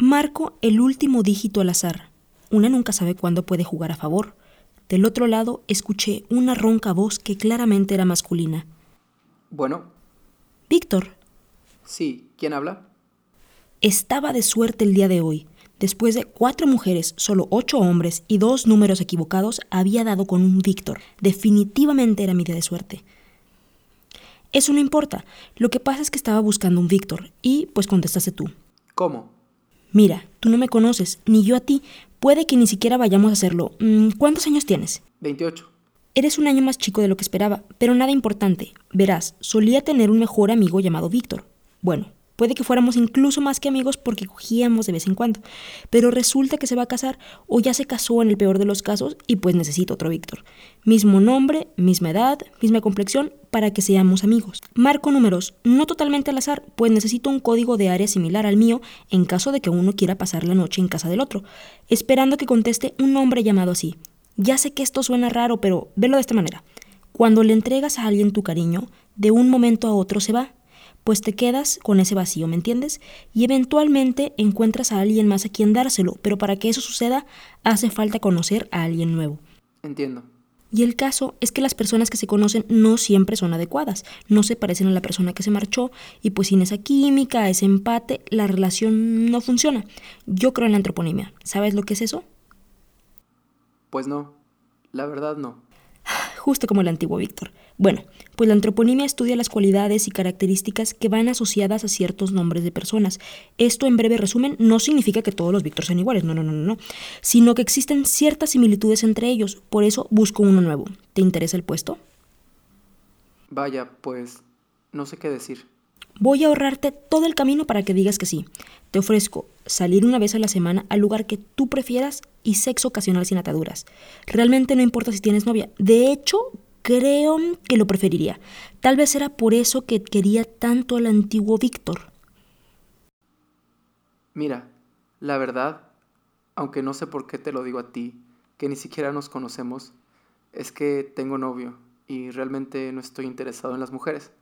Marco el último dígito al azar. Una nunca sabe cuándo puede jugar a favor. Del otro lado escuché una ronca voz que claramente era masculina. Bueno. Víctor. Sí, ¿quién habla? Estaba de suerte el día de hoy. Después de cuatro mujeres, solo ocho hombres y dos números equivocados, había dado con un Víctor. Definitivamente era mi día de suerte. Eso no importa. Lo que pasa es que estaba buscando un Víctor y pues contestaste tú. ¿Cómo? Mira, tú no me conoces, ni yo a ti. Puede que ni siquiera vayamos a hacerlo. Mm, ¿Cuántos años tienes? 28. Eres un año más chico de lo que esperaba, pero nada importante. Verás, solía tener un mejor amigo llamado Víctor. Bueno, Puede que fuéramos incluso más que amigos porque cogíamos de vez en cuando. Pero resulta que se va a casar o ya se casó en el peor de los casos y pues necesito otro Víctor. Mismo nombre, misma edad, misma complexión para que seamos amigos. Marco números, no totalmente al azar, pues necesito un código de área similar al mío en caso de que uno quiera pasar la noche en casa del otro, esperando que conteste un nombre llamado así. Ya sé que esto suena raro, pero velo de esta manera. Cuando le entregas a alguien tu cariño, de un momento a otro se va pues te quedas con ese vacío, ¿me entiendes? Y eventualmente encuentras a alguien más a quien dárselo, pero para que eso suceda hace falta conocer a alguien nuevo. Entiendo. Y el caso es que las personas que se conocen no siempre son adecuadas, no se parecen a la persona que se marchó y pues sin esa química, ese empate, la relación no funciona. Yo creo en la antroponimia. ¿Sabes lo que es eso? Pues no, la verdad no justo como el antiguo Víctor. Bueno, pues la antroponimia estudia las cualidades y características que van asociadas a ciertos nombres de personas. Esto, en breve resumen, no significa que todos los Víctor sean iguales, no, no, no, no, sino que existen ciertas similitudes entre ellos, por eso busco uno nuevo. ¿Te interesa el puesto? Vaya, pues no sé qué decir. Voy a ahorrarte todo el camino para que digas que sí. Te ofrezco salir una vez a la semana al lugar que tú prefieras y sexo ocasional sin ataduras. Realmente no importa si tienes novia. De hecho, creo que lo preferiría. Tal vez era por eso que quería tanto al antiguo Víctor. Mira, la verdad, aunque no sé por qué te lo digo a ti, que ni siquiera nos conocemos, es que tengo novio y realmente no estoy interesado en las mujeres.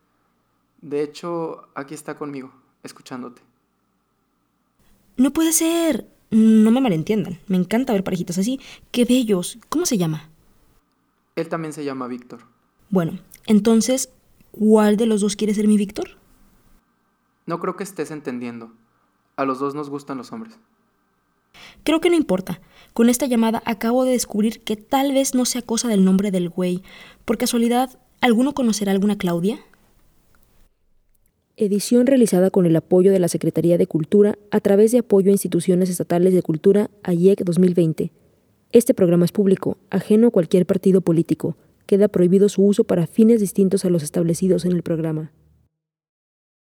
De hecho, aquí está conmigo, escuchándote. No puede ser. No me malentiendan. Me encanta ver parejitas así. Qué bellos. ¿Cómo se llama? Él también se llama Víctor. Bueno, entonces, ¿cuál de los dos quiere ser mi Víctor? No creo que estés entendiendo. A los dos nos gustan los hombres. Creo que no importa. Con esta llamada acabo de descubrir que tal vez no sea cosa del nombre del güey. Por casualidad, ¿alguno conocerá alguna Claudia? Edición realizada con el apoyo de la Secretaría de Cultura a través de apoyo a instituciones estatales de cultura AIEC 2020. Este programa es público, ajeno a cualquier partido político. Queda prohibido su uso para fines distintos a los establecidos en el programa.